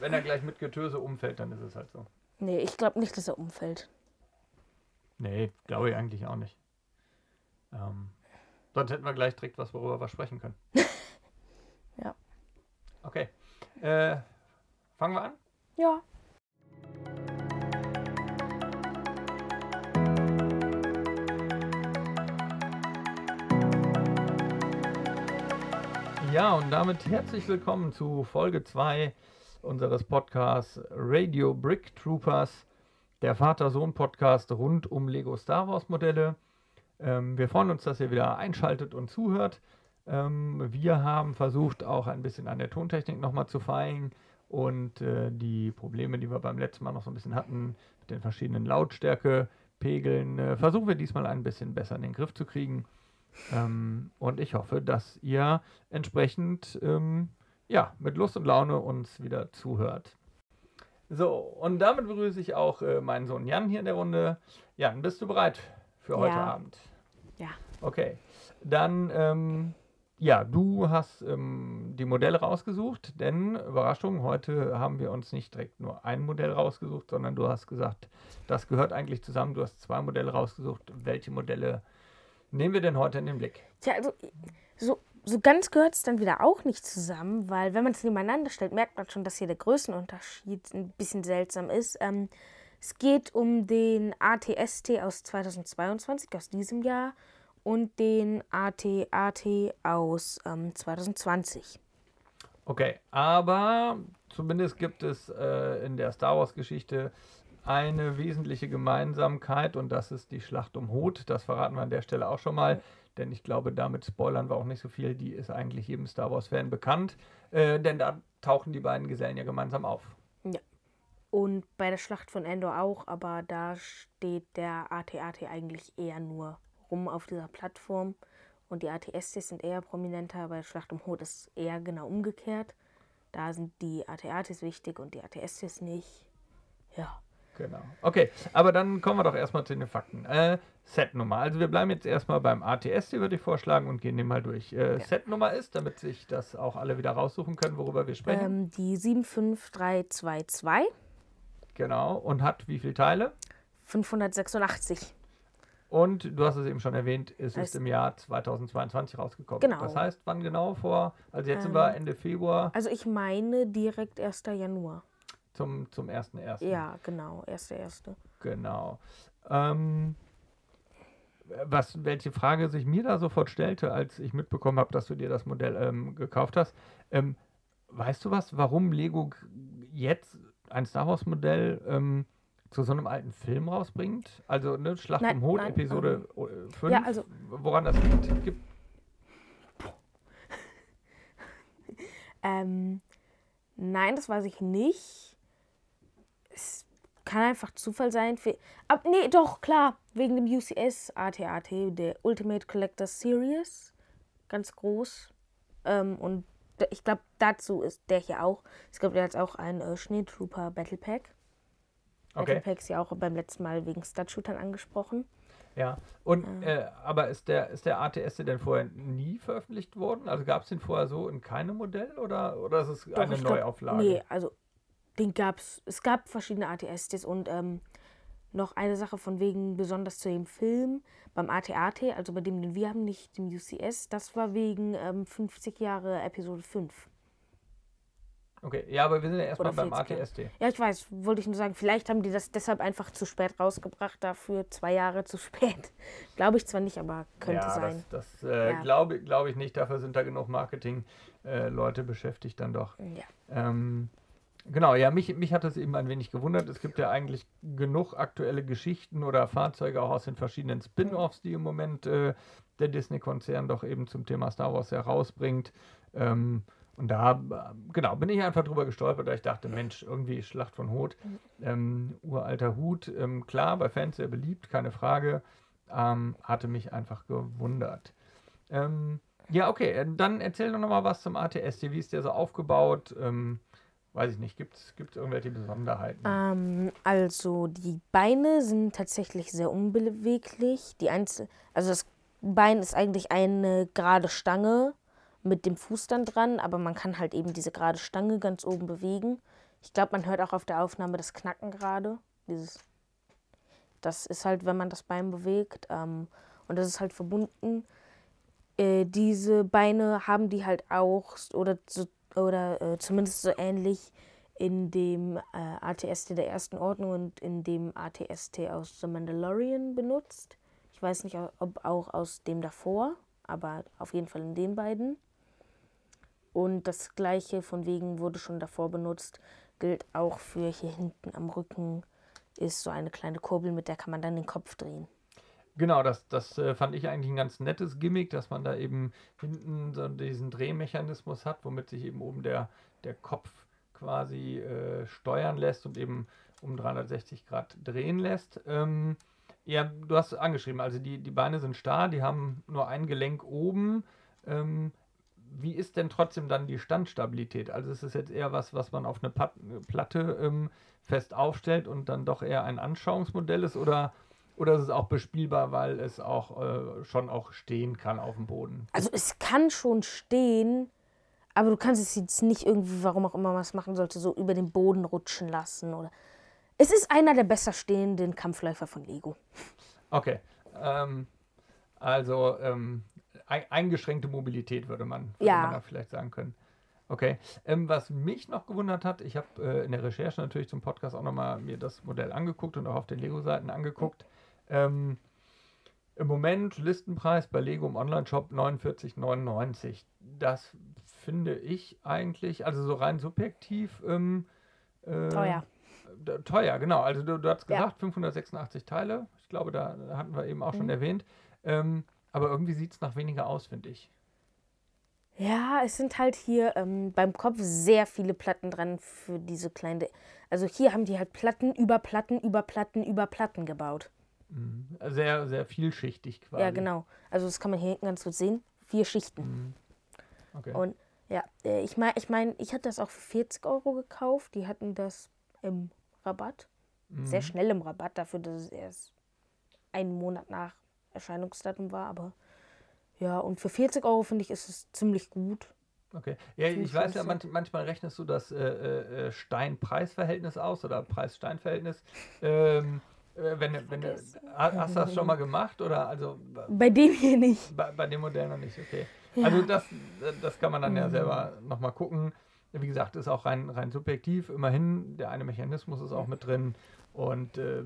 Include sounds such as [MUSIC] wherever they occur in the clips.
wenn er gleich mit Getöse umfällt, dann ist es halt so. Nee, ich glaube nicht, dass er umfällt. Nee, glaube ich eigentlich auch nicht. Ähm, sonst hätten wir gleich direkt was, worüber wir sprechen können. [LAUGHS] Ja. Okay. Äh, fangen wir an? Ja. Ja, und damit herzlich willkommen zu Folge 2 unseres Podcasts Radio Brick Troopers, der Vater-Sohn-Podcast rund um Lego Star Wars-Modelle. Ähm, wir freuen uns, dass ihr wieder einschaltet und zuhört. Ähm, wir haben versucht, auch ein bisschen an der Tontechnik nochmal zu feilen und äh, die Probleme, die wir beim letzten Mal noch so ein bisschen hatten, mit den verschiedenen Lautstärkepegeln, äh, versuchen wir diesmal ein bisschen besser in den Griff zu kriegen. Ähm, und ich hoffe, dass ihr entsprechend ähm, ja, mit Lust und Laune uns wieder zuhört. So, und damit begrüße ich auch äh, meinen Sohn Jan hier in der Runde. Jan, bist du bereit für heute Ja. Abend? Ja. Okay, dann, ähm, ja, du hast ähm, die Modelle rausgesucht, denn, Überraschung, heute haben wir uns nicht direkt nur ein Modell rausgesucht, sondern du hast gesagt, das gehört eigentlich zusammen. Du hast zwei Modelle rausgesucht. Welche Modelle nehmen wir denn heute in den Blick? Tja, also so, so ganz gehört es dann wieder auch nicht zusammen, weil wenn man es nebeneinander stellt, merkt man schon, dass hier der Größenunterschied ein bisschen seltsam ist. Ähm, es geht um den ATST aus 2022, aus diesem Jahr, und den AT-AT aus ähm, 2020. Okay, aber zumindest gibt es äh, in der Star Wars-Geschichte eine wesentliche Gemeinsamkeit und das ist die Schlacht um Hoth. Das verraten wir an der Stelle auch schon mal, denn ich glaube, damit spoilern wir auch nicht so viel. Die ist eigentlich jedem Star Wars-Fan bekannt, äh, denn da tauchen die beiden Gesellen ja gemeinsam auf. Und bei der Schlacht von Endor auch, aber da steht der AT-AT eigentlich eher nur rum auf dieser Plattform. Und die ATSTs sind eher prominenter, bei der Schlacht um Hoth ist eher genau umgekehrt. Da sind die AT-ATs wichtig und die ATSTs nicht. Ja. Genau. Okay, aber dann kommen wir doch erstmal zu den Fakten. Äh, Setnummer. Also wir bleiben jetzt erstmal beim ATST, würde ich vorschlagen, und gehen den mal durch. Äh, Setnummer ist, damit sich das auch alle wieder raussuchen können, worüber wir sprechen. Ähm, die 75322, Genau. Und hat wie viele Teile? 586. Und du hast es eben schon erwähnt, es ist Es- im Jahr 2022 rausgekommen. Genau. Das heißt, wann genau vor? Also jetzt sind wir Ende Februar Also ich meine direkt 1. Januar. Zum, zum 1.1. Ja, genau, 1.1. Genau. Ähm, was, welche Frage sich mir da sofort stellte, als ich mitbekommen habe, dass du dir das Modell ähm, gekauft hast. Ähm, weißt du was, warum Lego jetzt ein Star Wars Modell ähm, zu so einem alten Film rausbringt? Also ne, Schlacht Nein, um Hoth, nein, Episode 5. ja, also- woran das liegt? Gibt, [LAUGHS] Ähm, nein, das weiß ich nicht. Kann einfach Zufall sein. Für, ab, nee, doch, klar. Wegen dem UCS AT-AT, der Ultimate Collector Series. Ganz groß. Ähm, und ich glaube, dazu ist der hier auch. Es gibt ja jetzt auch ein äh, Schneetrooper Battle Pack. Okay. Battle Pack ist ja auch beim letzten Mal wegen Stud-Shootern angesprochen. Ja, und äh, aber ist der, ist der ATS denn vorher nie veröffentlicht worden? Also gab es den vorher so in keinem Modell oder, oder ist es Doch, eine ich glaub- Neuauflage? Nee, also den gab's. Es gab verschiedene ATSTs und ähm, noch eine Sache von wegen, besonders zu dem Film, beim AT-AT, also bei dem, den wir haben, nicht dem UCS, das war wegen ähm, 50 Jahre Episode 5. Okay, ja, aber wir sind ja erstmal beim 40 Jahre. ATST. Ja, ich weiß, wollte ich nur sagen, vielleicht haben die das deshalb einfach zu spät rausgebracht, dafür zwei Jahre zu spät. [LAUGHS] Glaube ich zwar nicht, aber könnte ja, sein. das, das äh, Ja. glaube glaub ich nicht. Dafür sind da genug Marketing-Leute beschäftigt dann doch. Ja. Ähm, genau, ja, mich, mich hat es eben ein wenig gewundert. Es gibt ja eigentlich genug aktuelle Geschichten oder Fahrzeuge auch aus den verschiedenen Spin-offs, die im Moment äh, der Disney-Konzern doch eben zum Thema Star Wars herausbringt. Ähm, und da, genau, bin ich einfach drüber gestolpert, da ich dachte, Mensch, irgendwie Schlacht von Hoth, ähm, uralter Hut, ähm, klar, bei Fans sehr beliebt, keine Frage, ähm, hatte mich einfach gewundert. Ähm, ja, okay, äh, dann erzähl doch nochmal was zum ATST, wie ist der so aufgebaut? Ähm, weiß ich nicht, gibt es irgendwelche Besonderheiten? Ähm, also die Beine sind tatsächlich sehr unbeweglich. Die Einzel also das Bein ist eigentlich eine gerade Stange mit dem Fuß dann dran, aber man kann halt eben diese gerade Stange ganz oben bewegen. Ich glaube, man hört auch auf der Aufnahme das Knacken gerade. Dieses. Das ist halt, wenn man das Bein bewegt. Ähm, und das ist halt verbunden. Äh, diese Beine haben die halt auch, oder, so, oder äh, zumindest so ähnlich in dem äh, ATST der ersten Ordnung und in dem ATST aus The Mandalorian benutzt. Ich weiß nicht, ob auch aus dem davor, aber auf jeden Fall in den beiden. Und das gleiche von wegen wurde schon davor benutzt, gilt auch für hier hinten am Rücken, ist so eine kleine Kurbel, mit der kann man dann den Kopf drehen. Genau, das, das äh, fand ich eigentlich ein ganz nettes Gimmick, dass man da eben hinten so diesen Drehmechanismus hat, womit sich eben oben der, der Kopf quasi äh, steuern lässt und eben um 360 Grad drehen lässt. Ähm, ja, du hast angeschrieben, also die, die Beine sind starr, die haben nur ein Gelenk oben. Ähm, wie ist denn trotzdem dann die Standstabilität? Also ist es jetzt eher was, was man auf eine Platte ähm, fest aufstellt und dann doch eher ein Anschauungsmodell ist oder, oder ist es auch bespielbar, weil es auch äh, schon auch stehen kann auf dem Boden? Also es kann schon stehen, aber du kannst es jetzt nicht irgendwie, warum auch immer man es machen sollte, so über den Boden rutschen lassen oder es ist einer der besser stehenden Kampfläufer von Lego. Okay. Ähm, also ähm, eingeschränkte Mobilität würde man, würde ja. man da vielleicht sagen können. Okay. Ähm, was mich noch gewundert hat, ich habe äh, in der Recherche natürlich zum Podcast auch nochmal mir das Modell angeguckt und auch auf den Lego-Seiten angeguckt. Ähm, Im Moment Listenpreis bei Lego im Online-Shop 49,99. Das finde ich eigentlich, also so rein subjektiv. Ähm, äh, Teuer teuer, genau. Also du, du hast gesagt, ja. 586 Teile. Ich glaube, da hatten wir eben auch mhm. schon erwähnt. Ähm, aber irgendwie sieht es nach weniger aus, finde ich. Ja, es sind halt hier ähm, beim Kopf sehr viele Platten dran für diese kleine. Also hier haben die halt Platten über Platten über Platten über Platten gebaut. Mhm. Sehr, sehr vielschichtig quasi. Ja, genau. Also das kann man hier hinten ganz gut sehen. Vier Schichten. Mhm. Okay. Und ja, äh, ich meine, ich, mein, ich hatte das auch für 40 Euro gekauft. Die hatten das im Rabatt. Mhm. Sehr schnell im Rabatt, dafür, dass es erst einen Monat nach Erscheinungsdatum war. Aber ja, und für 40 Euro finde ich, ist es ziemlich gut. Okay. Ja, ich weiß ja, man, manchmal rechnest du das äh, äh, Stein-Preis-Verhältnis aus oder Preis-Stein-Verhältnis. Ähm, äh, wenn, wenn, hast du das schon mal gemacht oder also bei dem hier nicht. Bei, bei dem Modell noch nicht, okay. Ja. Also das, das kann man dann ja mhm. selber nochmal gucken wie gesagt, ist auch rein, rein subjektiv. Immerhin, der eine Mechanismus ist auch mit drin. Und äh,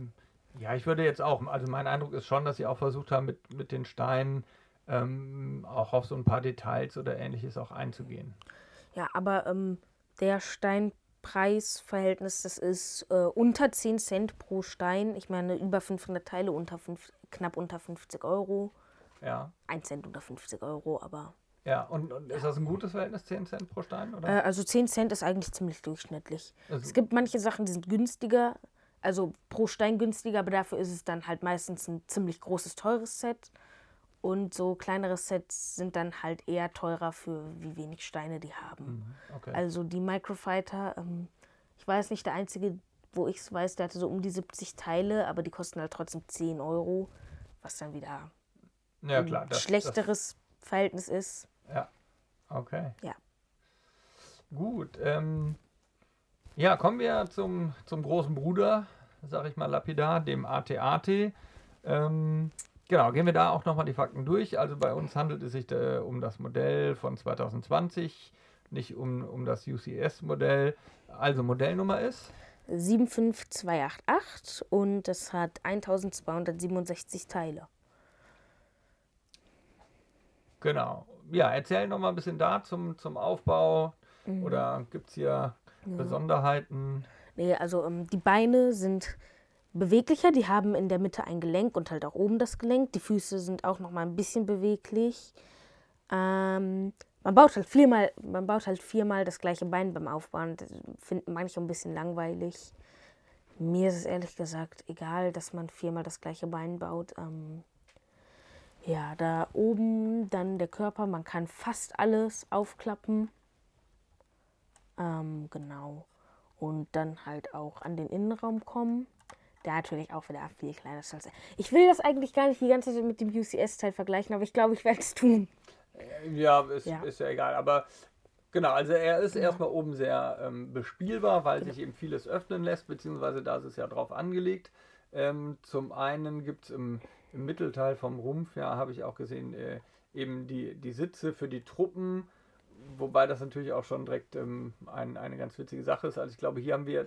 ja, ich würde jetzt auch, also mein Eindruck ist schon, dass sie auch versucht haben, mit, mit den Steinen ähm, auch auf so ein paar Details oder ähnliches auch einzugehen. Ja, aber ähm, der Steinpreisverhältnis, das ist äh, unter 10 Cent pro Stein. Ich meine, über 500 Teile, unter fünf, knapp unter 50 Euro. Ja. 1 Cent unter 50 Euro, aber ja, und, und ist das ein gutes Verhältnis, 10 Cent pro Stein? Oder? Äh, also 10 Cent ist eigentlich ziemlich durchschnittlich. Also es gibt manche Sachen, die sind günstiger, also pro Stein günstiger, aber dafür ist es dann halt meistens ein ziemlich großes, teures Set. Und so kleinere Sets sind dann halt eher teurer für wie wenig Steine die haben. Mhm, okay. Also die Microfighter, ähm, ich weiß nicht, der einzige, wo ich es weiß, der hatte so um die 70 Teile, aber die kosten halt trotzdem 10 Euro, was dann wieder ja, klar, ein schlechteres das Verhältnis ist. Ja, okay. Ja. Gut. Ähm, ja, kommen wir zum, zum großen Bruder, sag ich mal lapidar, dem ATAT. Ähm, genau, gehen wir da auch nochmal die Fakten durch. Also bei uns handelt es sich äh, um das Modell von 2020, nicht um, um das UCS-Modell. Also Modellnummer ist 75288 und es hat 1267 Teile. Genau ja, erzähl noch mal ein bisschen da zum, zum Aufbau. Mhm. Oder gibt es hier ja. Besonderheiten? Nee, also ähm, die Beine sind beweglicher. Die haben in der Mitte ein Gelenk und halt auch oben das Gelenk. Die Füße sind auch noch mal ein bisschen beweglich. Ähm, man baut halt viermal, man baut halt viermal das gleiche Bein beim Aufbauen. Das finden manche ein bisschen langweilig. Mir ist es ehrlich gesagt egal, dass man viermal das gleiche Bein baut. Ähm, ja, da oben dann der Körper, man kann fast alles aufklappen. Ähm, genau. Und dann halt auch an den Innenraum kommen. Der natürlich auch wieder viel kleiner ist als er. Ich will das eigentlich gar nicht die ganze Zeit mit dem UCS-Teil vergleichen, aber ich glaube, ich werde es tun. Ja, ist ja. ist ja egal. Aber Genau, also er ist erstmal oben sehr ähm, bespielbar, weil sich eben vieles öffnen lässt, beziehungsweise da ist es ja drauf angelegt. Ähm, zum einen gibt es im, im Mittelteil vom Rumpf, ja, habe ich auch gesehen, äh, eben die, die Sitze für die Truppen, wobei das natürlich auch schon direkt ähm, ein, eine ganz witzige Sache ist. Also ich glaube, hier haben wir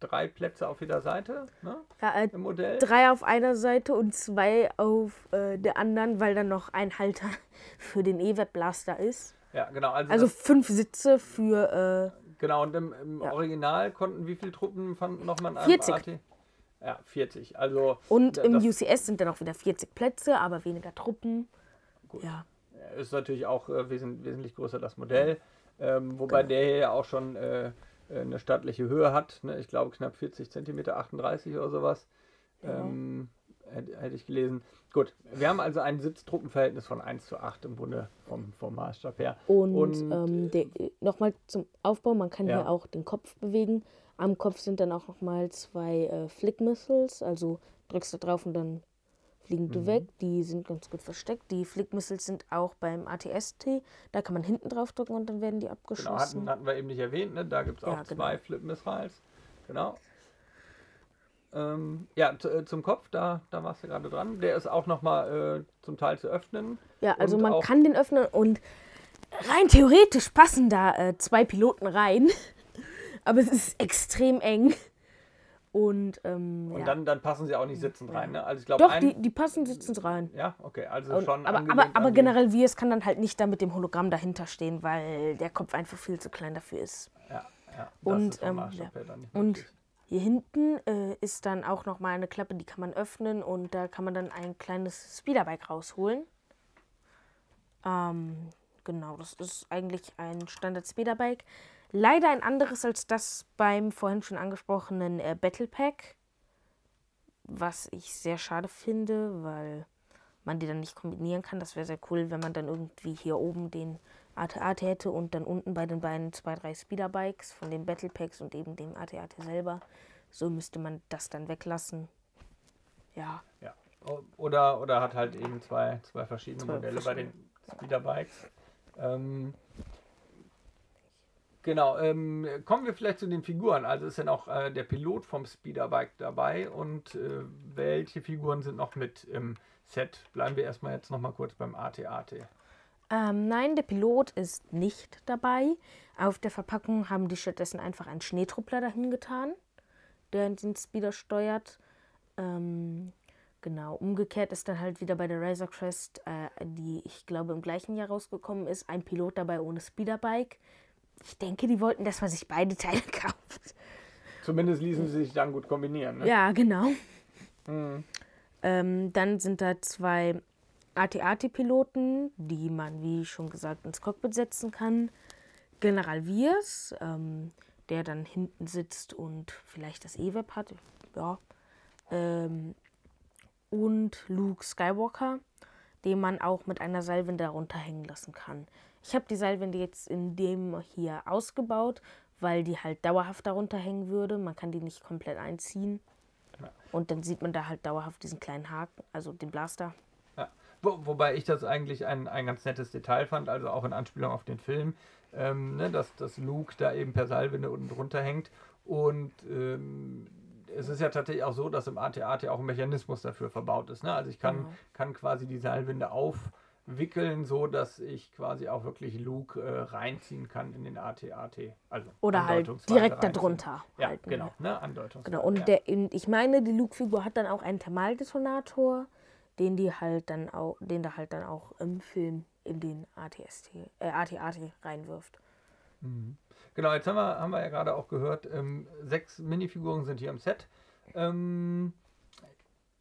drei Plätze auf jeder Seite ne, Ja, äh, im Modell. drei auf einer Seite und zwei auf äh, der anderen, weil dann noch ein Halter [LAUGHS] für den E-Web Blaster ist. Ja, genau. Also, Also fünf Sitze für äh, genau, und im, im Ja. Original konnten wie viele Truppen fanden nochmal an 40. AT? Ja, 40. Also und im UCS sind dann auch wieder 40 Plätze, aber weniger Truppen. Ja. ist natürlich auch äh, wesen, wesentlich größer das Modell. Ähm, wobei Genau. der hier ja auch schon äh, eine stattliche Höhe hat. Ne? Ich glaube knapp 40 cm, 38 oder sowas. Ähm, hätte, hätte ich gelesen. Gut, wir haben also ein Sitztruppenverhältnis von 1 zu 8 im Grunde vom, vom Maßstab her. Und, Und, ähm, der- nochmal zum Aufbau, man kann Ja. hier auch den Kopf bewegen. Am Kopf sind dann auch nochmal zwei äh, Flick Missiles, also drückst du drauf und dann fliegen Mhm. die weg. Die sind ganz gut versteckt. Die Flick Missiles sind auch beim ATST, da kann man hinten drauf drücken und dann werden die Genau, abgeschossen. hatten, hatten wir eben nicht erwähnt, ne? da gibt es auch Ja, genau. zwei Flip-Missiles. Genau. Ähm, ja, äh, zum Kopf, da, da warst du gerade dran. Der ist auch nochmal äh, zum Teil zu öffnen. Ja, also man kann den öffnen und rein theoretisch passen da äh, zwei Piloten rein. [LAUGHS] Aber es ist extrem eng. Und, ähm, Und ja. dann, dann passen sie auch nicht sitzend rein. Ne? Also ich glaube, Doch, die, die passen sitzend rein. Ja, okay, also Und, schon aber, aber, aber generell Virs kann dann halt nicht da mit dem Hologramm dahinter stehen, weil der Kopf einfach viel zu klein dafür ist. Ja, ja, das Und, ähm, ja. her dann nicht Und hier hinten äh, ist dann auch noch mal eine Klappe, die kann man öffnen und da kann man dann ein kleines Speederbike rausholen. Ähm, genau, das ist eigentlich ein Standard Speederbike. Leider ein anderes als das beim vorhin schon angesprochenen äh, Battle Pack, was ich sehr schade finde, weil man die dann nicht kombinieren kann. Das wäre sehr cool, wenn man dann irgendwie hier oben den AT-AT hätte und dann unten bei den beiden zwei, drei Speederbikes von den Battle Packs und eben dem AT-AT selber. So müsste man das dann weglassen. Ja, Ja. Oder, oder hat halt eben zwei, zwei verschiedene Zwei Modelle bei den Speederbikes. Ähm, genau, ähm, kommen wir vielleicht zu den Figuren. Also ist ja noch äh, der Pilot vom Speederbike dabei und äh, welche Figuren sind noch mit im Set? Bleiben wir erstmal jetzt nochmal kurz beim AT-AT. Ähm, nein, der Pilot ist nicht dabei. Auf der Verpackung haben die stattdessen einfach einen Schneetruppler dahin getan, der den Speeder steuert. Ähm, genau, umgekehrt ist dann halt wieder bei der Razor Crest, äh, die ich glaube im gleichen Jahr rausgekommen ist, ein Pilot dabei ohne Speederbike. Ich denke, die wollten, dass man sich beide Teile [LAUGHS] kauft. Zumindest ließen sie sich dann gut kombinieren. Ne? Ja, genau. Mhm. Ähm, dann sind da zwei AT-AT-Piloten, die man, wie schon gesagt, ins Cockpit setzen kann. General Wirs, ähm, der dann hinten sitzt und vielleicht das E-Web hat. Ja. Ähm, und Luke Skywalker, den man auch mit einer Seilwinde runterhängen lassen kann. Ich habe die Seilwinde jetzt in dem hier ausgebaut, weil die halt dauerhaft darunter hängen würde. Man kann die nicht komplett einziehen. Und dann sieht man da halt dauerhaft diesen kleinen Haken, also den Blaster. Ja. Wo, wobei ich das eigentlich ein, ein ganz nettes Detail fand, also auch in Anspielung auf den Film, ähm, ne, dass, dass Luke da eben per Seilwinde unten drunter hängt. Und ähm, es ist ja tatsächlich auch so, dass im AT-AT auch ein Mechanismus dafür verbaut ist. Ne? Also ich kann, Genau. kann quasi die Seilwinde aufwickeln, so dass ich quasi auch wirklich Luke äh, reinziehen kann in den AT-AT. Also Oder halt direkt reinziehen. darunter. Ja, halten. genau, ne? Andeutungsweise. Genau. Und ja. der, ich meine, die Luke-Figur hat dann auch einen Thermaldetonator, den die halt dann auch, den da halt dann auch im Film in den ATST, äh, AT-AT reinwirft. Genau, jetzt haben wir, haben wir ja gerade auch gehört, ähm, sechs Minifiguren sind hier im Set. Ähm,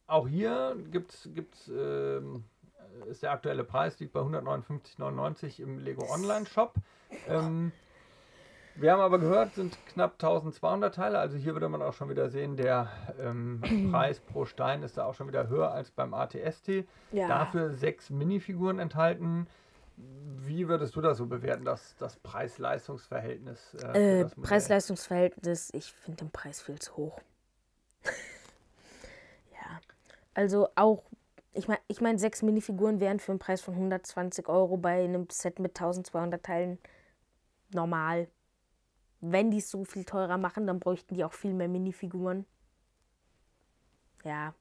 auch hier gibt's, gibt's, ähm, ist der aktuelle Preis, liegt bei 159,99 im Lego Online Shop. Ähm, wir haben aber gehört, sind knapp 1200 Teile. Also hier würde man auch schon wieder sehen, der ähm, [CLEARS THROAT] Preis pro Stein ist da auch schon wieder höher als beim ATST. Ja. Dafür sechs Minifiguren enthalten. Wie würdest du das so bewerten, das, das Preis-Leistungs-Verhältnis? Äh, Äh? Preis-Leistungs-Verhältnis, ich finde den Preis viel zu hoch. [LAUGHS] ja. Also auch, ich meine, ich mein, sechs Minifiguren wären für einen Preis von 120 Euro bei einem Set mit 1200 Teilen normal. Wenn die es so viel teurer machen, dann bräuchten die auch viel mehr Minifiguren. Ja.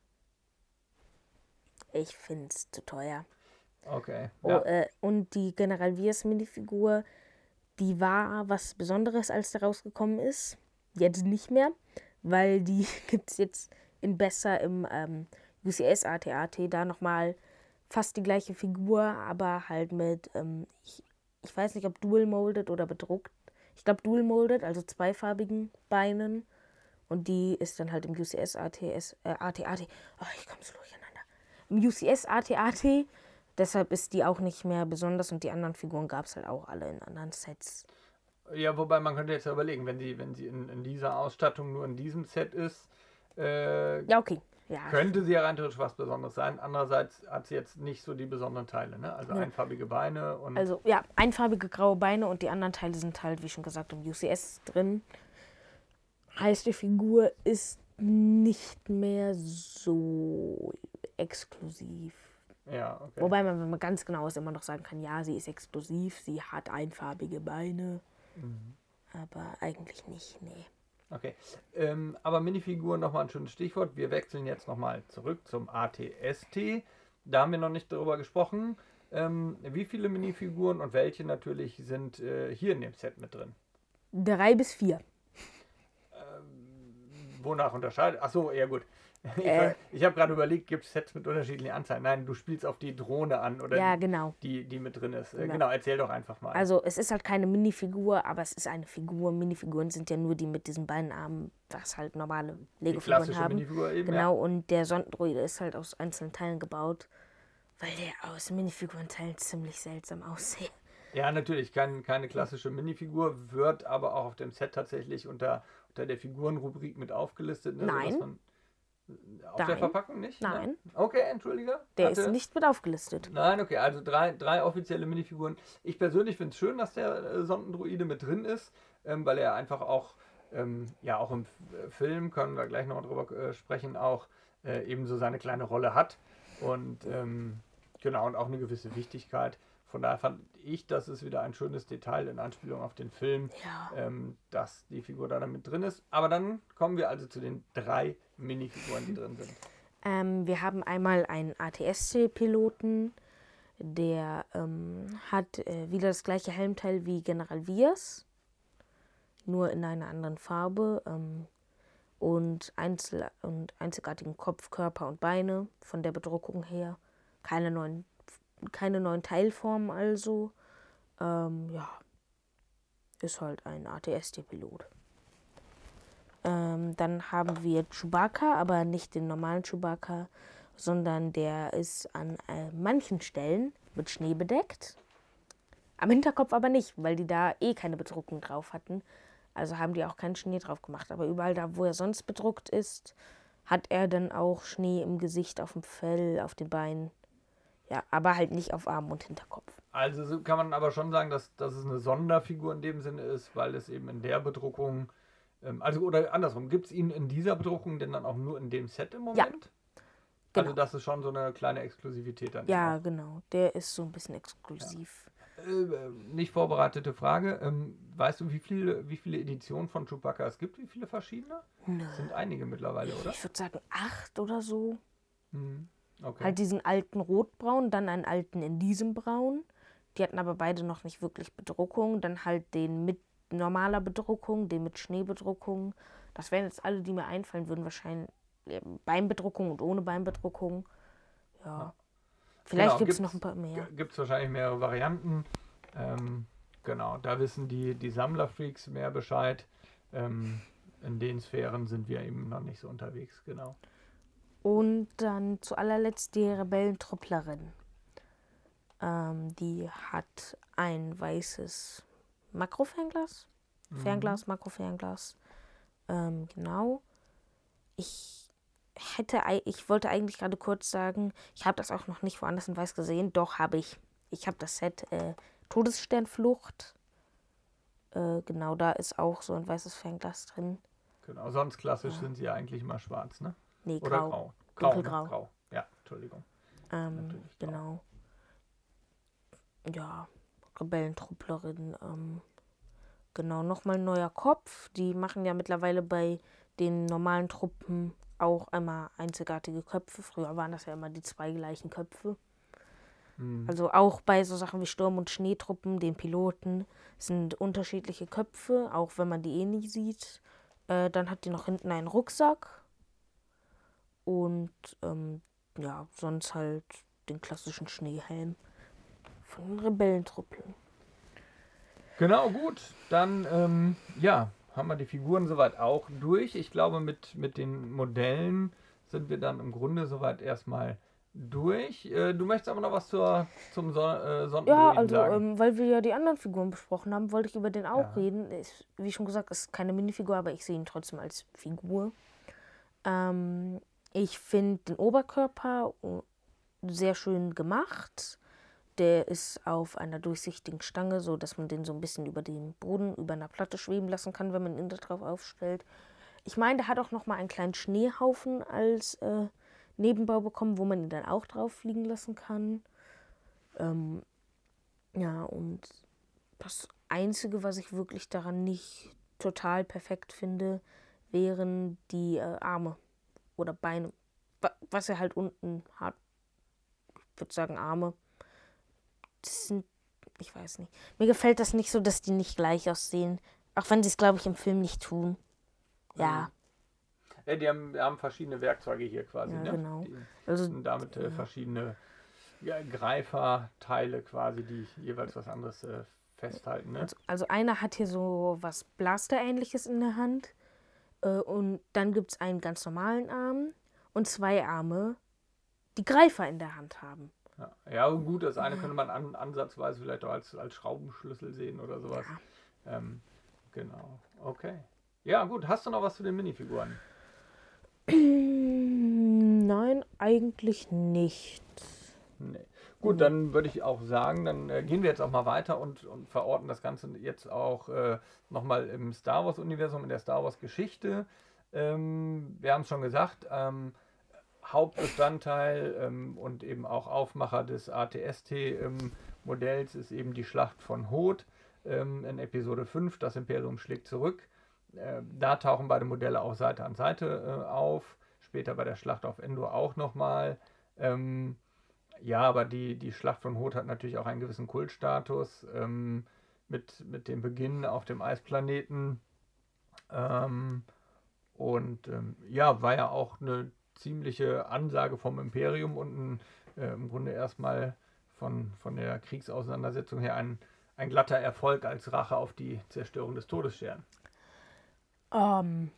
Ich finde es zu teuer. Okay. Oh, Ja. äh, und die General Viers Minifigur, die war was Besonderes, als da rausgekommen ist. Jetzt nicht mehr, weil die [LAUGHS] gibt es jetzt in besser im ähm, UCS ATAT da nochmal fast die gleiche Figur, aber halt mit, ähm, ich, ich weiß nicht, ob dual molded oder bedruckt. Ich glaube dual molded, also zweifarbigen Beinen. Und die ist dann halt im UCS ATS, äh, ATAT. Oh, ich komme so durcheinander. Im UCS ATAT. Deshalb ist die auch nicht mehr besonders und die anderen Figuren gab es halt auch alle in anderen Sets. Ja, wobei man könnte jetzt überlegen, wenn sie, wenn sie in, in dieser Ausstattung nur in diesem Set ist, äh, Ja, okay. Ja, könnte sie ja rein theoretisch was Besonderes sein. Andererseits hat sie jetzt nicht so die besonderen Teile, ne? Also einfarbige Beine und also ja, einfarbige graue Beine und die anderen Teile sind halt, wie schon gesagt, im UCS drin. Heißt, die Figur ist nicht mehr so exklusiv. ja, okay. Wobei man, wenn man ganz genau ist, immer noch sagen kann, ja, sie ist exklusiv, sie hat einfarbige Beine. Mhm. Aber eigentlich nicht, nee. Okay. Ähm, aber Minifiguren nochmal ein schönes Stichwort. Wir wechseln jetzt nochmal zurück zum ATST. Da haben wir noch nicht darüber gesprochen. Ähm, wie viele Minifiguren und welche natürlich sind äh, hier in dem Set mit drin? Drei bis vier. Wonach unterscheidet? Achso, ja gut. [LAUGHS] Ich, Äh. ich habe gerade überlegt, gibt es Sets mit unterschiedlichen Anzahlen? Nein, du spielst auf die Drohne an oder Ja, die, genau. die, die mit drin ist. Äh, Genau. Genau, erzähl doch einfach mal. Also es ist halt keine Minifigur, aber es ist eine Figur. Minifiguren sind ja nur die mit diesen beiden Armen, was halt normale Lego-Figuren klassische haben. Minifigur eben. Genau, und der Sondendroide ist halt aus einzelnen Teilen gebaut, weil der aus Minifigurenteilen ziemlich seltsam aussieht. Ja, ja natürlich, kein, keine klassische Minifigur, wird aber auch auf dem Set tatsächlich unter, unter der Figurenrubrik mit aufgelistet. Ne? Nein. Auf der Nein. Verpackung nicht? Nein. Ne? Okay, entschuldige. Der Hatte- ist nicht mit aufgelistet. Nein, okay, also drei, drei offizielle Minifiguren. Ich persönlich finde es schön, dass der äh, Sondendruide mit drin ist, ähm, weil er einfach auch, ähm, ja, auch im äh, Film, können wir gleich noch drüber äh, sprechen, auch äh, eben so seine kleine Rolle hat. Und ähm, genau, und auch eine gewisse Wichtigkeit. Von daher fand ich, das ist wieder ein schönes Detail in Anspielung auf den Film, Ja. ähm, dass die Figur da mit drin ist. Aber dann kommen wir also zu den drei Minifiguren, die drin sind. Ähm, wir haben einmal einen ATSC-Piloten, der ähm, hat äh, wieder das gleiche Helmteil wie General Viers, nur in einer anderen Farbe ähm, und, einzel und einzigartigen Kopf, Körper und Beine von der Bedruckung her. Keine neuen, keine neuen Teilformen also. Ähm, ja, ist halt ein ATST-Pilot. Ähm, dann haben wir Chewbacca, aber nicht den normalen Chewbacca, sondern der ist an äh, manchen Stellen mit Schnee bedeckt. Am Hinterkopf aber nicht, weil die da eh keine Bedruckung drauf hatten. Also haben die auch keinen Schnee drauf gemacht. Aber überall da, wo er sonst bedruckt ist, hat er dann auch Schnee im Gesicht, auf dem Fell, auf den Beinen. Ja, aber halt nicht auf Arm und Hinterkopf. Also so kann man aber schon sagen, dass, dass es eine Sonderfigur in dem Sinne ist, weil es eben in der Bedruckung, ähm, also oder andersrum, gibt es ihn in dieser Bedruckung denn dann auch nur in dem Set im Moment? Also genau. das ist schon so eine kleine Exklusivität dann. Ja, genau. Der ist so ein bisschen exklusiv. Äh, nicht vorbereitete Frage. Ähm, weißt du, wie viele, wie viele Editionen von Chewbacca es gibt? Wie viele verschiedene? Nö. Es sind einige mittlerweile, oder? Ich würde sagen acht oder so. Mhm. Okay. Halt diesen alten Rotbraun, dann einen alten in diesem Braun. Die hatten aber beide noch nicht wirklich Bedruckung. Dann halt den mit normaler Bedruckung, den mit Schneebedruckung. Das wären jetzt alle, die mir einfallen würden, wahrscheinlich Beinbedruckung und ohne Beinbedruckung. Ja. Vielleicht Genau, gibt es noch ein paar mehr. Gibt es wahrscheinlich mehrere Varianten. Ähm, genau, da wissen die, die Sammlerfreaks mehr Bescheid. Ähm, in den Sphären sind wir eben noch nicht so unterwegs, genau. Und dann zu allerletzt die Rebellentrupplerin. Ähm, die hat ein weißes Makrofernglas. Fernglas, Makrofernglas. Ähm, genau. Ich hätte, ich wollte eigentlich gerade kurz sagen, ich habe das auch noch nicht woanders in weiß gesehen. Doch, habe ich. Ich habe das Set äh, Todessternflucht. Äh, genau, da ist auch so ein weißes Fernglas drin. Genau, sonst klassisch sind sie ja eigentlich immer schwarz, ne? Nee, Oder grau. grau. Grau, ne? Dunkelgrau. grau. Ja, Entschuldigung. Ähm, grau. genau. Ja, Rebellentrupplerin. Ähm, Genau, nochmal ein neuer Kopf. Die machen ja mittlerweile bei den normalen Truppen auch einmal einzigartige Köpfe. Früher waren das ja immer die zwei gleichen Köpfe. Mhm. Also auch bei so Sachen wie Sturm- und Schneetruppen, den Piloten, sind unterschiedliche Köpfe, auch wenn man die eh nicht sieht. Äh, dann hat die noch hinten einen Rucksack. Und ähm, ja, sonst halt den klassischen Schneehelm von den Rebellentruppen. Genau, gut. Dann, ähm, ja, haben wir die Figuren soweit auch durch. Ich glaube, mit, mit den Modellen sind wir dann im Grunde soweit erstmal durch. Äh, du möchtest aber noch was zur, zum Son äh, Ja, also, ähm, weil wir ja die anderen Figuren besprochen haben, wollte ich über den auch ja. reden. Ist, wie schon gesagt, ist keine Minifigur, aber ich sehe ihn trotzdem als Figur. Ähm, ich finde den Oberkörper sehr schön gemacht. Der ist auf einer durchsichtigen Stange, so dass man den so ein bisschen über den Boden, über einer Platte schweben lassen kann, wenn man ihn da drauf aufstellt. Ich meine, der hat auch noch mal einen kleinen Schneehaufen als äh, Nebenbau bekommen, wo man ihn dann auch drauf fliegen lassen kann. Ähm, ja, und das Einzige, was ich wirklich daran nicht total perfekt finde, wären die äh, Arme oder Beine. Was er halt unten hat. Ich würde sagen Arme. Das sind, ich weiß nicht. Mir gefällt das nicht so, dass die nicht gleich aussehen. Auch wenn sie es, glaube ich, im Film nicht tun. Ja. Mhm. Ja, die haben, haben verschiedene Werkzeuge hier quasi. Ja, ne? genau. Die also damit äh, verschiedene ja, Greiferteile quasi, die jeweils was anderes äh, festhalten. Ne? Also, also, einer hat hier so was Blaster-ähnliches in der Hand. Äh, und dann gibt es einen ganz normalen Arm und zwei Arme, die Greifer in der Hand haben. Ja, ja gut, das eine könnte man an, ansatzweise vielleicht auch als, als Schraubenschlüssel sehen oder sowas. Ja. Ähm, genau, okay. Ja, gut, hast du noch was zu den Minifiguren? [CLEARS THROAT] Nein, eigentlich nicht. Nee. Gut, dann würde ich auch sagen, dann äh, gehen wir jetzt auch mal weiter und, und verorten das Ganze jetzt auch äh, nochmal im Star Wars-Universum, in der Star Wars-Geschichte. Ähm, wir haben es schon gesagt, ähm, Hauptbestandteil ähm, und eben auch Aufmacher des ATST-Modells ähm, ist eben die Schlacht von Hoth ähm, in Episode 5, das Imperium schlägt zurück. Äh, da tauchen beide Modelle auch Seite an Seite äh, auf. Später bei der Schlacht auf Endor auch nochmal. Ähm, ja, aber die, die Schlacht von Hoth hat natürlich auch einen gewissen Kultstatus. Ähm, mit, mit dem Beginn auf dem Eisplaneten. Ähm, und ähm, ja, war ja auch eine ziemliche Ansage vom Imperium und ein, äh, im Grunde erstmal von, von der Kriegsauseinandersetzung her ein, ein glatter Erfolg als Rache auf die Zerstörung des Todessterns. Ähm,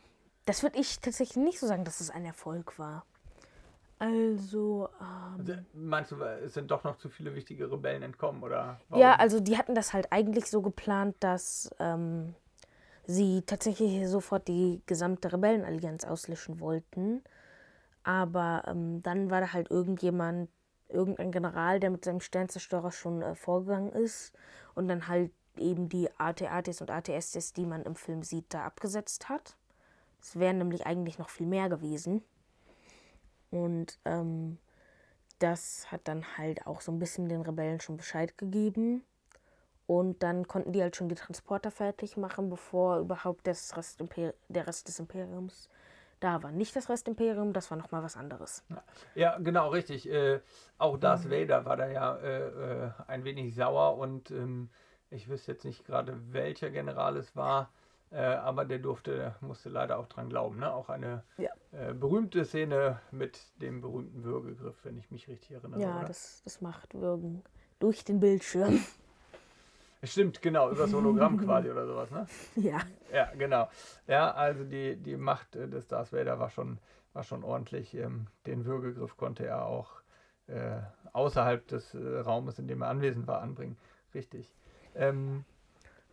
das würde ich tatsächlich nicht so sagen, dass es ein Erfolg war. Also, ähm, also, Meinst du, es sind doch noch zu viele wichtige Rebellen entkommen, oder? Warum? Ja, also die hatten das halt eigentlich so geplant, dass ähm, sie tatsächlich sofort die gesamte Rebellenallianz auslöschen wollten. Aber ähm, dann war da halt irgendjemand, irgendein General, der mit seinem Sternzerstörer schon äh, vorgegangen ist und dann halt eben die AT-ATs und ATSTs, die man im Film sieht, da abgesetzt hat. Es wären nämlich eigentlich noch viel mehr gewesen. Und ähm, das hat dann halt auch so ein bisschen den Rebellen schon Bescheid gegeben. Und dann konnten die halt schon die Transporter fertig machen, bevor überhaupt das Rest der Rest des Imperiums da war. Nicht das Restimperium, das war nochmal was anderes. Ja, genau, richtig. Äh, auch Darth mhm. Vader war da ja äh, äh, ein wenig sauer und ähm, ich wüsste jetzt nicht gerade, welcher General es war, äh, aber der durfte, musste leider auch dran glauben. Ne? Auch eine ja. äh, berühmte Szene mit dem berühmten Würgegriff, wenn ich mich richtig erinnere. Ja, das, das macht Würgen durch den Bildschirm. Stimmt, genau, über das Hologramm [LAUGHS] quasi oder sowas, ne? Ja. Ja, genau. Ja, also die, die Macht äh, des Darth Vader war schon, war schon ordentlich. Ähm, den Würgegriff konnte er auch äh, außerhalb des äh, Raumes, in dem er anwesend war, anbringen. Richtig. Ähm,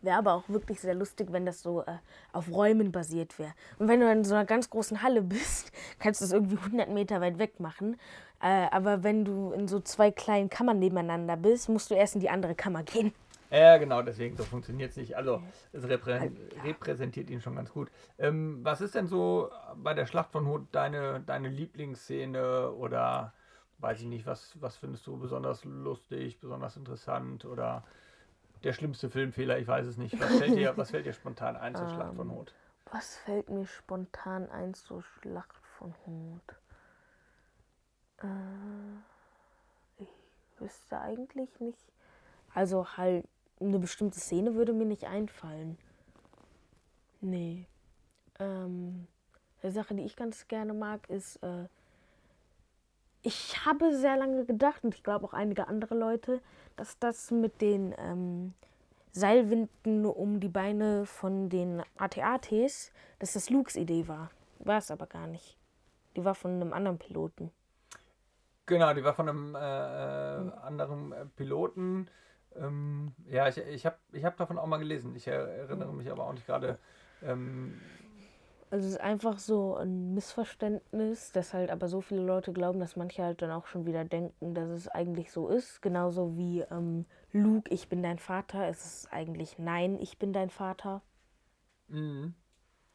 Wäre aber auch wirklich sehr lustig, wenn das so äh, auf Räumen basiert wäre. Und wenn du in so einer ganz großen Halle [LAUGHS] bist, kannst du es irgendwie 100 Meter weit weg machen. Äh, aber wenn du in so zwei kleinen Kammern nebeneinander bist, musst du erst in die andere Kammer gehen. Ja, genau, deswegen so funktioniert es nicht. Also es reprä halt, repräsentiert ihn schon ganz gut. Ähm, was ist denn so bei der Schlacht von Hoth deine, deine Lieblingsszene oder weiß ich nicht, was, was findest du besonders lustig, besonders interessant oder der schlimmste Filmfehler? Ich weiß es nicht. Was fällt dir, was fällt dir spontan ein zur Schlacht von Ähm, Hoth? Was fällt mir spontan ein zur Schlacht von Hoth? Äh, ich wüsste eigentlich nicht. Also halt, eine bestimmte Szene würde mir nicht einfallen. Nee. Ähm, eine Sache, die ich ganz gerne mag, ist, äh, ich habe sehr lange gedacht, und ich glaube auch einige andere Leute, dass das mit den ähm, Seilwinden um die Beine von den AT-ATs, dass das Lukes Idee war. War es aber gar nicht. Die war von einem anderen Piloten. Genau, die war von einem äh, äh, anderen äh, Piloten. Ähm, ja, ich, ich habe ich hab davon auch mal gelesen. Ich er, erinnere mich aber auch nicht gerade. Ähm, Also es ist einfach so ein Missverständnis, dass halt aber so viele Leute glauben, dass manche halt dann auch schon wieder denken, dass es eigentlich so ist. Genauso wie ähm, Luke, ich bin dein Vater. Es ist eigentlich nein, ich bin dein Vater. mh.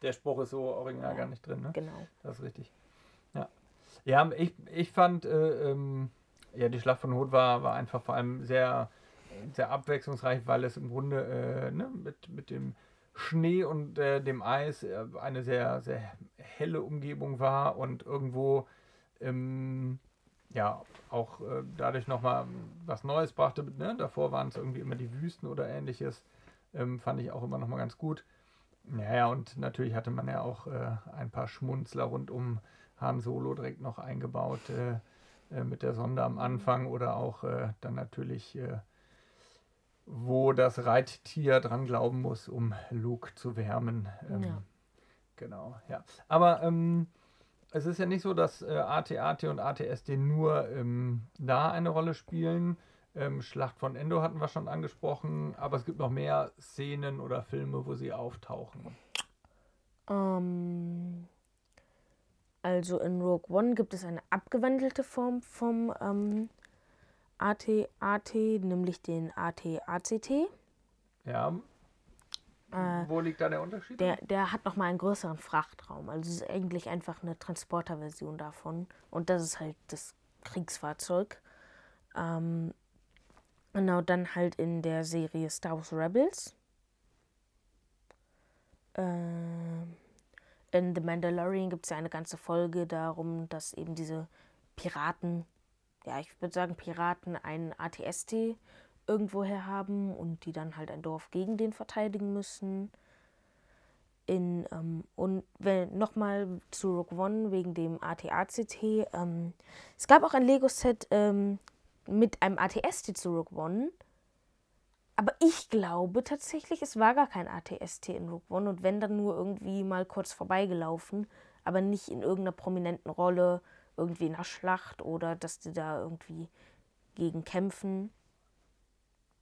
der Spruch ist so original Ja. gar nicht drin, ne? Genau. Das ist richtig. Ja. Ja, ich, ich fand, äh, ähm, ja, die Schlacht von Hoth war, war einfach vor allem sehr, sehr abwechslungsreich, weil es im Grunde äh, ne, mit, mit dem Schnee und äh, dem Eis äh, eine sehr, sehr helle Umgebung war und irgendwo ähm, ja auch äh, dadurch nochmal was Neues brachte. Ne? Davor waren es irgendwie immer die Wüsten oder ähnliches. Ähm, fand ich auch immer nochmal ganz gut. Ja, ja, und natürlich hatte man ja auch äh, ein paar Schmunzler rund um Han Solo direkt noch eingebaut äh, äh, mit der Sonde am Anfang oder auch äh, dann natürlich, wo das Reittier dran glauben muss, um Luke zu wärmen. Ähm, Ja. Genau, ja. Aber ähm, es ist ja nicht so, dass äh, AT-AT und ATSD nur ähm, da eine Rolle spielen. Ähm, Schlacht von Endor hatten wir schon angesprochen, aber es gibt noch mehr Szenen oder Filme, wo sie auftauchen. Ähm, also in Rogue One gibt es eine abgewandelte Form vom ähm, AT-AT, nämlich den AT-ACT. Ja. wo liegt da der Unterschied? Der, der hat nochmal einen größeren Frachtraum. Also es ist eigentlich einfach eine Transporterversion davon. Und das ist halt das Kriegsfahrzeug. Ähm, genau, dann halt in der Serie Star Wars Rebels. Ähm, in The Mandalorian gibt es ja eine ganze Folge darum, dass eben diese Piraten, ja, ich würde sagen Piraten, einen ATST irgendwoher haben und die dann halt ein Dorf gegen den verteidigen müssen. In, ähm, und nochmal zu Rogue One wegen dem AT-ACT. Ähm, es gab auch ein Lego-Set ähm, mit einem ATST zu Rogue One. Aber ich glaube tatsächlich, es war gar kein ATST in Rogue One und wenn dann nur irgendwie mal kurz vorbeigelaufen, aber nicht in irgendeiner prominenten Rolle, irgendwie in einer Schlacht oder dass die da irgendwie gegen kämpfen.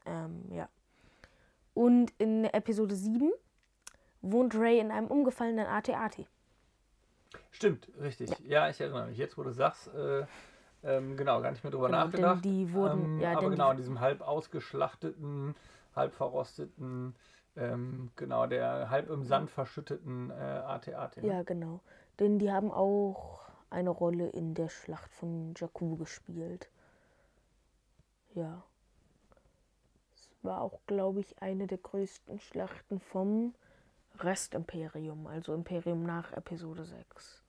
Ähm, ja. Und in Episode 7 wohnt Ray in einem umgefallenen AT-AT. Stimmt, richtig. Ja. ich erinnere mich. Jetzt, wo du sagst, äh, ähm, genau, gar nicht mehr drüber Genau, nachgedacht. die wurden- ähm, ja, aber genau, in diesem halb ausgeschlachteten, halb verrosteten, ähm, genau, der halb im Sand verschütteten äh, AT-AT. ne? Ja, genau. Denn die haben auch eine Rolle in der Schlacht von Jakku gespielt. Ja. Es war auch, glaube ich, eine der größten Schlachten vom Restimperium, also Imperium nach Episode 6.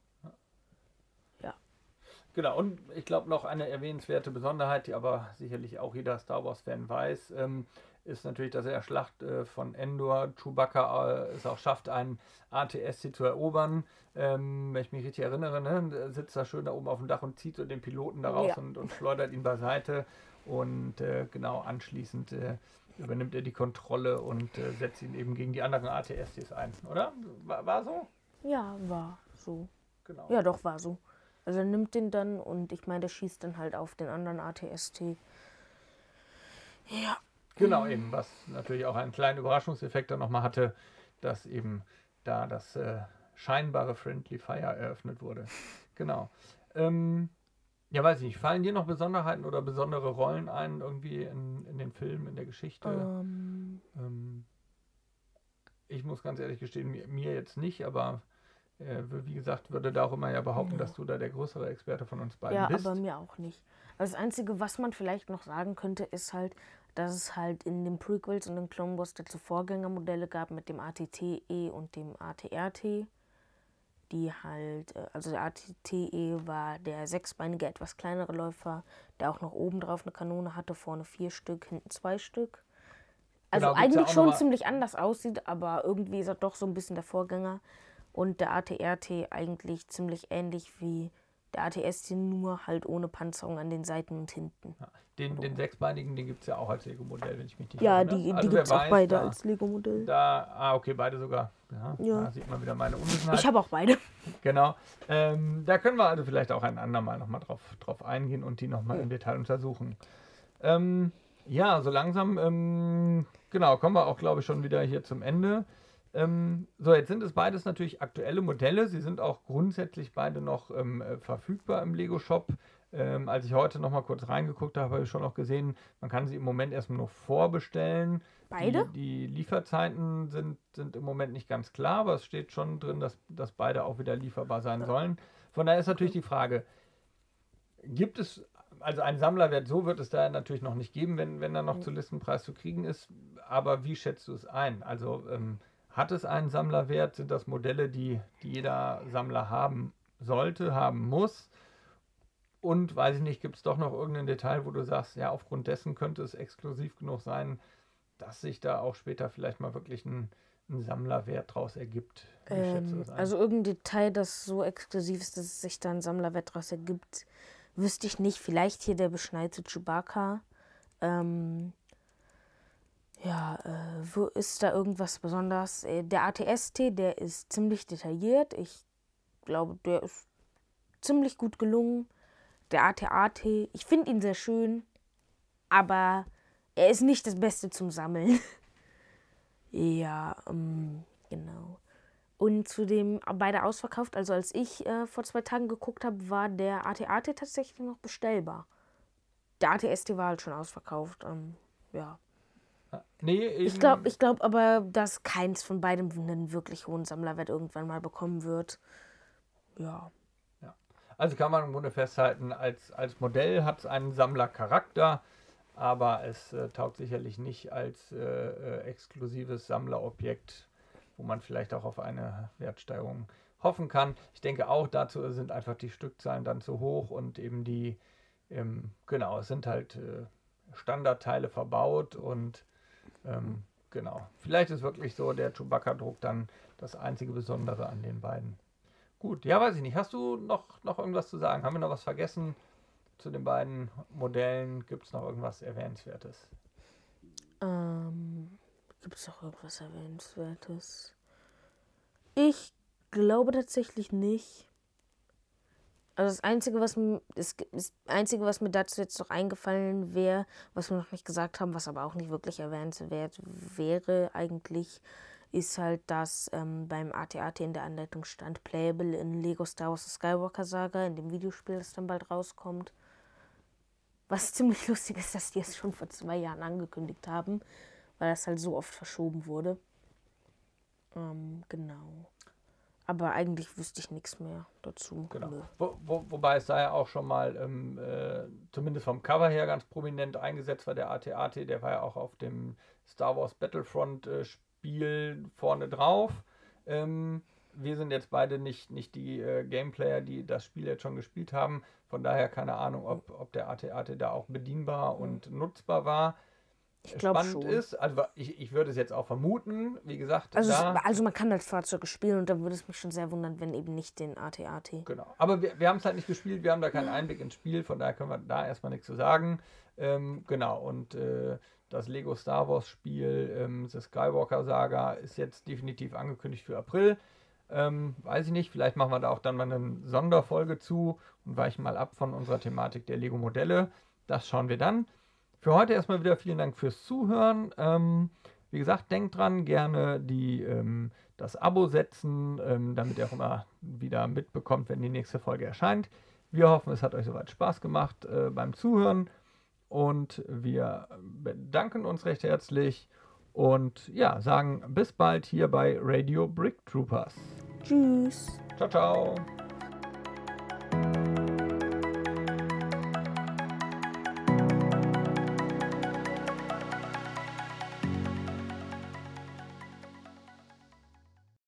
Genau, und ich glaube noch eine erwähnenswerte Besonderheit, die aber sicherlich auch jeder Star Wars-Fan weiß, ähm, ist natürlich, dass er Schlacht äh, von Endor Chewbacca äh, es auch schafft, einen ATSC zu erobern. Ähm, wenn ich mich richtig erinnere, ne, sitzt da schön da oben auf dem Dach und zieht so den Piloten da raus Ja. und, und schleudert ihn beiseite. Und äh, genau anschließend äh, übernimmt er die Kontrolle und äh, setzt ihn eben gegen die anderen ATSCs ein, oder? War, war so? Ja, war so. Genau. Ja, doch, war so. Also er nimmt den dann und ich meine, der schießt dann halt auf den anderen ATST. Ja. Genau, eben, was natürlich auch einen kleinen Überraschungseffekt dann nochmal hatte, dass eben da das äh, scheinbare Friendly Fire eröffnet wurde. Genau. Ähm, ja, weiß ich nicht, fallen dir noch Besonderheiten oder besondere Rollen ein, irgendwie in, in den Filmen, in der Geschichte? Ähm, Ähm, ich muss ganz ehrlich gestehen, mir, mir jetzt nicht, aber äh, wie gesagt, würde da auch immer ja behaupten, Ja. dass du da der größere Experte von uns beiden ja, bist. aber mir auch nicht. Also das Einzige, was man vielleicht noch sagen könnte, ist halt, dass es halt in den Prequels und den Clone Wars dazu Vorgängermodelle gab mit dem ATTE und dem ATRT, die halt, äh, also der ATTE war der sechsbeinige, etwas kleinere Läufer, der auch noch oben drauf eine Kanone hatte, vorne vier Stück, hinten zwei Stück. Also Genau, eigentlich schon ziemlich anders aussieht, aber irgendwie ist er doch so ein bisschen der Vorgänger. Und der ATRT eigentlich ziemlich ähnlich wie der ATST, nur halt ohne Panzerung an den Seiten und hinten. Ja. Den, den sechsbeinigen, den gibt es ja auch als Lego-Modell, wenn ich mich nicht Ja, irre, ne? die, Also die gibt es auch beide da, als Lego-Modell. Da, ah, okay, beide sogar. Ja, Ja. Da sieht man wieder meine Unwissenheit. Ich habe auch beide. [LAUGHS] Genau. Ähm, da können wir also vielleicht auch ein andermal nochmal drauf, drauf eingehen und die nochmal im Detail untersuchen. Ähm, ja, so langsam, ähm, genau, kommen wir auch, glaube ich, schon wieder hier zum Ende. Ähm, so, jetzt sind es beides natürlich aktuelle Modelle. Sie sind auch grundsätzlich beide noch ähm, äh, verfügbar im Lego-Shop. Ähm, als ich heute nochmal kurz reingeguckt habe, habe ich schon noch gesehen, man kann sie im Moment erstmal nur vorbestellen. Beide? Die, die Lieferzeiten sind, sind im Moment nicht ganz klar, aber es steht schon drin, dass, dass beide auch wieder lieferbar sein sollen. Von daher ist natürlich die Frage, gibt es, also einen Sammlerwert, so wird es da natürlich noch nicht geben, wenn, wenn er noch zu Listenpreis zu kriegen ist, aber wie schätzt du es ein? Also ähm, hat es einen Sammlerwert? Sind das Modelle, die, die jeder Sammler haben sollte, haben muss? Und weiß ich nicht, gibt es doch noch irgendein Detail, wo du sagst, ja, aufgrund dessen könnte es exklusiv genug sein, dass sich da auch später vielleicht mal wirklich ein, ein Sammlerwert draus ergibt? Ähm, also irgendein Detail, das so exklusiv ist, dass es sich da ein Sammlerwert draus ergibt, wüsste ich nicht. Vielleicht hier der beschneite Chewbacca. Ähm, ja, äh, wo ist da irgendwas besonders? Äh, der ATST, der ist ziemlich detailliert. Ich glaube, der ist ziemlich gut gelungen. Der ATAT, ich finde ihn sehr schön, aber er ist nicht das Beste zum Sammeln. [LAUGHS] ja, ähm, genau. Und zudem beide ausverkauft. Also als ich äh, vor zwei Tagen geguckt habe, war der AT-AT tatsächlich noch bestellbar. Der AT-ST war halt schon ausverkauft. Ähm, ja. Nee, Ich glaube ich glaub aber, dass keins von beidem einen wirklich hohen Sammlerwert irgendwann mal bekommen wird. Ja. Also kann man im Grunde festhalten, als, als Modell hat es einen Sammlercharakter, aber es äh, taugt sicherlich nicht als äh, äh, exklusives Sammlerobjekt, wo man vielleicht auch auf eine Wertsteigerung hoffen kann. Ich denke auch, dazu sind einfach die Stückzahlen dann zu hoch und eben die, ähm, genau, es sind halt äh, Standardteile verbaut und ähm, genau. Vielleicht ist wirklich so der Chewbacca-Druck dann das einzige Besondere an den beiden. Gut, ja, weiß ich nicht. Hast du noch, noch irgendwas zu sagen? Haben wir noch was vergessen zu den beiden Modellen? Gibt es noch irgendwas Erwähnenswertes? Ähm, Gibt es noch irgendwas Erwähnenswertes? Ich glaube tatsächlich nicht. Also das Einzige, was mir, das, das Einzige, was mir dazu jetzt noch eingefallen wäre, was wir noch nicht gesagt haben, was aber auch nicht wirklich erwähnenswert wäre eigentlich, ist halt, dass ähm, beim AT-AT in der Anleitung stand, playable in Lego Star Wars Skywalker Saga, in dem Videospiel, das dann bald rauskommt. Was [LAUGHS] ziemlich lustig ist, dass die es schon vor zwei Jahren angekündigt haben, weil das halt so oft verschoben wurde. Ähm, genau. Aber eigentlich wüsste ich nichts mehr dazu. Genau. Wo, wo, wobei es da ja auch schon mal, ähm, äh, zumindest vom Cover her, ganz prominent eingesetzt war, der AT-AT, der war ja auch auf dem Star Wars Battlefront äh, Spiel vorne drauf. Ähm, wir sind jetzt beide nicht, nicht die äh, Gameplayer, die das Spiel jetzt schon gespielt haben. Von daher keine Ahnung, ob, ob der AT-AT da auch bedienbar und nutzbar war. Ich Spannend schon. ist, also ich, ich würde es jetzt auch vermuten, wie gesagt, Also, da, es, also man kann halt Fahrzeuge spielen und da würde es mich schon sehr wundern, wenn eben nicht den AT-AT. Genau. Aber wir, wir haben es halt nicht gespielt, wir haben da keinen Einblick ins Spiel, von daher können wir da erstmal nichts zu sagen. Ähm, genau, und äh, das Lego Star Wars Spiel, ähm, The Skywalker Saga, ist jetzt definitiv angekündigt für April. Ähm, weiß ich nicht, vielleicht machen wir da auch dann mal eine Sonderfolge zu und weichen mal ab von unserer Thematik der Lego Modelle. Das schauen wir dann. Für heute erstmal wieder vielen Dank fürs Zuhören. Ähm, wie gesagt, denkt dran, gerne die, ähm, das Abo setzen, ähm, damit ihr auch immer wieder mitbekommt, wenn die nächste Folge erscheint. Wir hoffen, es hat euch soweit Spaß gemacht äh, beim Zuhören und wir bedanken uns recht herzlich und ja, sagen bis bald hier bei Radio Brick Troopers. Tschüss. Ciao, ciao.